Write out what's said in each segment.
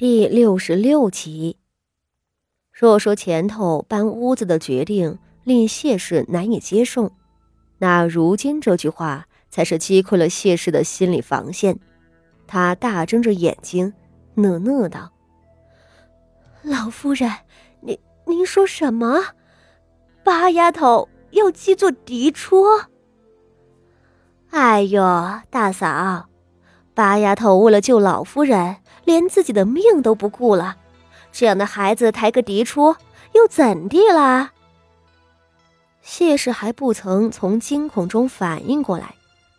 第六十六集。若说前头搬屋子的决定令谢氏难以接受，那如今这句话才是击溃了谢氏的心理防线。他大睁着眼睛，讷讷道：“老夫人，您您说什么？八丫头要继做嫡出？哎呦，大嫂，八丫头为了救老夫人。”连自己的命都不顾了，这样的孩子抬个嫡出又怎地啦？谢氏还不曾从惊恐中反应过来，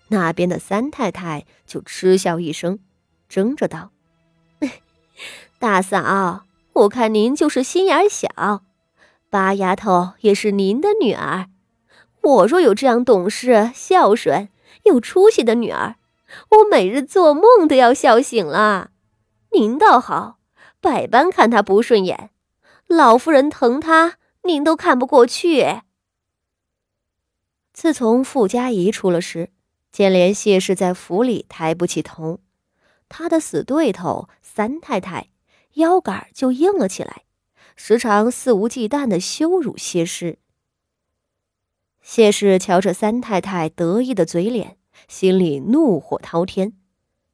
那边的三太太就嗤笑一声，争着道：“ 大嫂，我看您就是心眼小。八丫头也是您的女儿，我若有这样懂事、孝顺、有出息的女儿，我每日做梦都要笑醒了。”您倒好，百般看他不顺眼，老夫人疼他，您都看不过去。自从傅家仪出了事，接连谢氏在府里抬不起头，他的死对头三太太腰杆就硬了起来，时常肆无忌惮的羞辱谢氏。谢氏瞧着三太太得意的嘴脸，心里怒火滔天，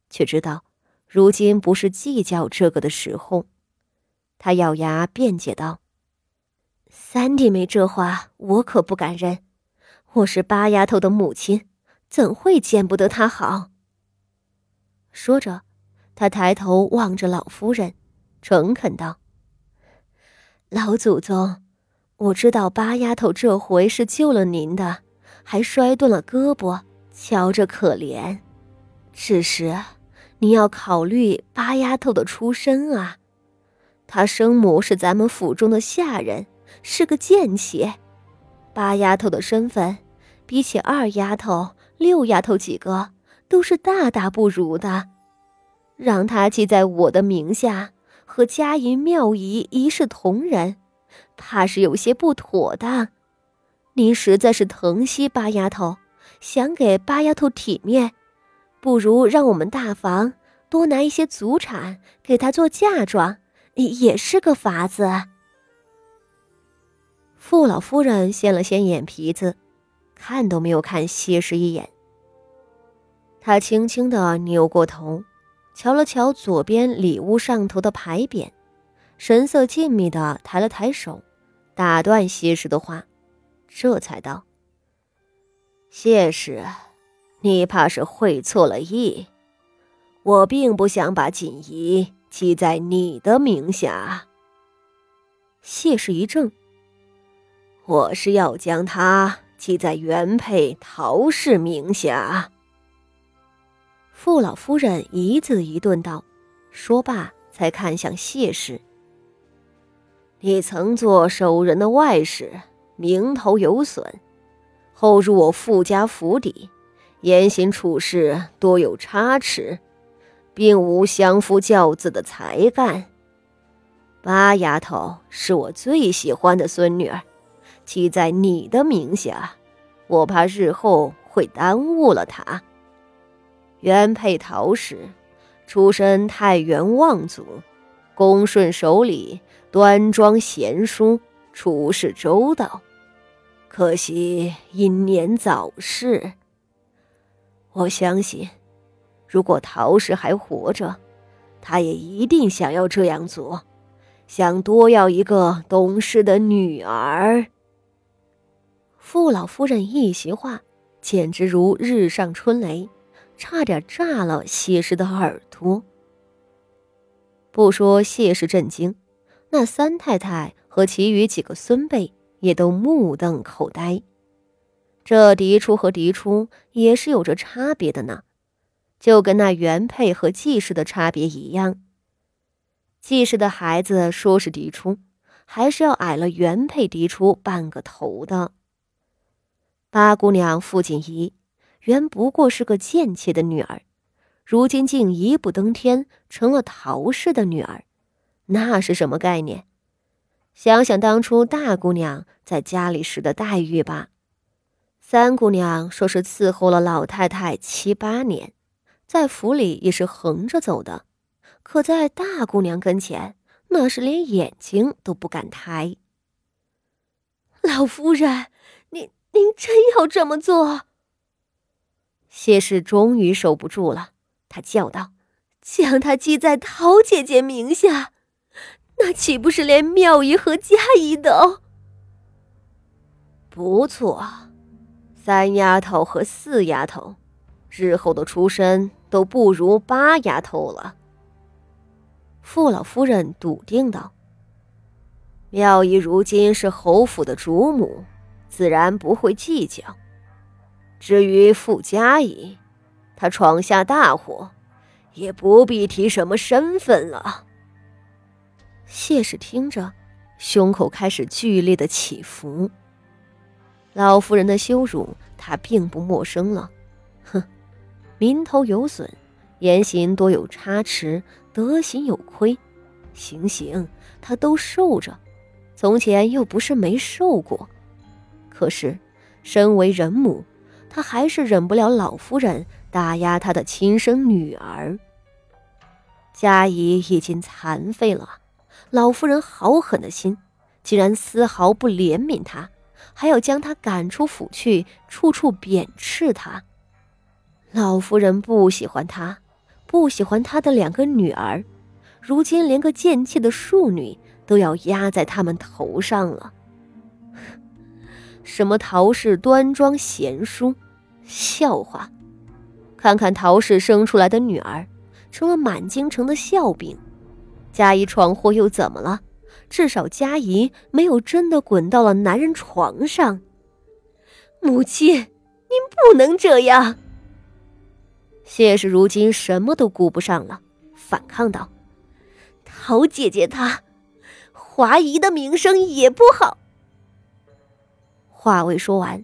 却知道。如今不是计较这个的时候，他咬牙辩解道：“三弟妹这话我可不敢认，我是八丫头的母亲，怎会见不得她好？”说着，他抬头望着老夫人，诚恳道：“老祖宗，我知道八丫头这回是救了您的，还摔断了胳膊，瞧着可怜，只是……”你要考虑八丫头的出身啊，她生母是咱们府中的下人，是个贱妾。八丫头的身份，比起二丫头、六丫头几个，都是大大不如的。让她记在我的名下，和嘉银妙仪一视同仁，怕是有些不妥当。您实在是疼惜八丫头，想给八丫头体面。不如让我们大房多拿一些祖产给她做嫁妆，也是个法子。傅老夫人掀了掀眼皮子，看都没有看谢氏一眼。她轻轻的扭过头，瞧了瞧左边里屋上头的牌匾，神色静谧的抬了抬手，打断谢氏的话，这才道：“谢氏。”你怕是会错了意，我并不想把锦仪记在你的名下。谢氏一怔，我是要将她记在原配陶氏名下。傅老夫人一字一顿道，说罢才看向谢氏：“你曾做守人的外室，名头有损，后入我傅家府邸。”言行处事多有差池，并无相夫教子的才干。八丫头是我最喜欢的孙女儿，记在你的名下，我怕日后会耽误了她。原配陶氏，出身太原望族，恭顺守礼，端庄贤淑，处事周到。可惜英年早逝。我相信，如果陶氏还活着，他也一定想要这样做，想多要一个懂事的女儿。傅老夫人一席话，简直如日上春雷，差点炸了谢氏的耳朵。不说谢氏震惊，那三太太和其余几个孙辈也都目瞪口呆。这嫡出和嫡出也是有着差别的呢，就跟那原配和继室的差别一样。继室的孩子说是嫡出，还是要矮了原配嫡出半个头的。八姑娘傅锦仪原不过是个贱妾的女儿，如今竟一步登天成了陶氏的女儿，那是什么概念？想想当初大姑娘在家里时的待遇吧。三姑娘说是伺候了老太太七八年，在府里也是横着走的，可在大姑娘跟前，那是连眼睛都不敢抬。老夫人，您您真要这么做？谢氏终于守不住了，她叫道：“将她记在陶姐姐名下，那岂不是连妙姨和佳姨都？不错，三丫头和四丫头，日后的出身都不如八丫头了。”傅老夫人笃定道：“妙姨如今是侯府的主母，自然不会计较。至于傅佳姨，她闯下大祸，也不必提什么身份了。”谢氏听着，胸口开始剧烈的起伏。老夫人的羞辱，他并不陌生了。哼，名头有损，言行多有差池。德行有亏，行刑他都受着，从前又不是没受过。可是，身为人母，他还是忍不了老夫人打压他的亲生女儿。佳怡已经残废了，老夫人好狠的心，竟然丝毫不怜悯她，还要将她赶出府去，处处贬斥她。老夫人不喜欢她。不喜欢他的两个女儿，如今连个贱气的庶女都要压在他们头上了。什么陶氏端庄贤淑，笑话！看看陶氏生出来的女儿，成了满京城的笑柄。佳怡闯祸又怎么了？至少佳怡没有真的滚到了男人床上。母亲，您不能这样。谢氏如今什么都顾不上了，反抗道：“陶姐姐她，华姨的名声也不好。”话未说完，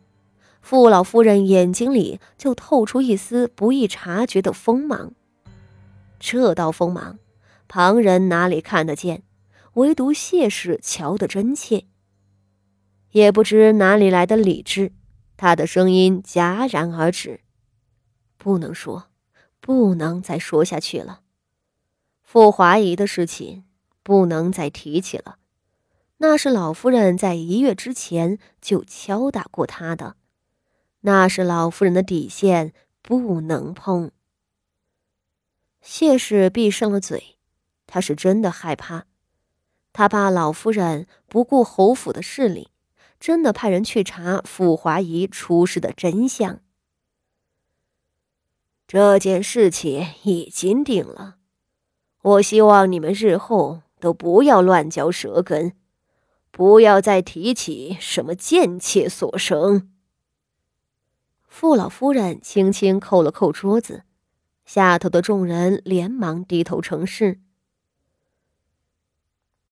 傅老夫人眼睛里就透出一丝不易察觉的锋芒。这道锋芒，旁人哪里看得见？唯独谢氏瞧得真切。也不知哪里来的理智，他的声音戛然而止：“不能说。”不能再说下去了，傅华仪的事情不能再提起了。那是老夫人在一月之前就敲打过他的，那是老夫人的底线，不能碰。谢氏闭上了嘴，他是真的害怕，他怕老夫人不顾侯府的势力，真的派人去查傅华仪出事的真相。这件事情已经定了，我希望你们日后都不要乱嚼舌根，不要再提起什么贱妾所生。傅老夫人轻轻扣了扣桌子，下头的众人连忙低头成事。